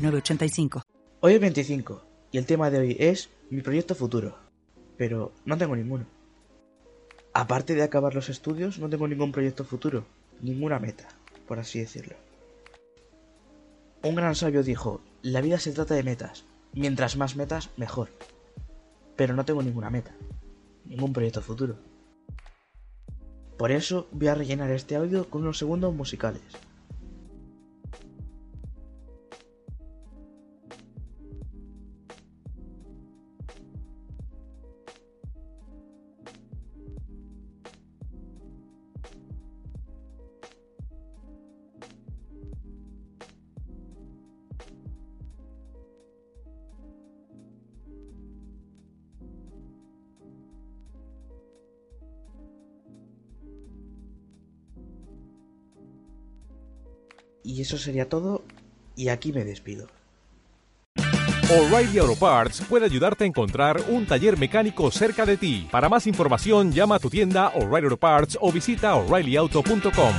906985. Hoy es 25 y el tema de hoy es mi proyecto futuro. Pero no tengo ninguno. Aparte de acabar los estudios, no tengo ningún proyecto futuro, ninguna meta, por así decirlo. Un gran sabio dijo, la vida se trata de metas, mientras más metas, mejor. Pero no tengo ninguna meta, ningún proyecto futuro. Por eso voy a rellenar este audio con unos segundos musicales. Y eso sería todo y aquí me despido. O'Reilly Auto Parts puede ayudarte a encontrar un taller mecánico cerca de ti. Para más información, llama a tu tienda O'Reilly Auto Parts o visita oreillyauto.com.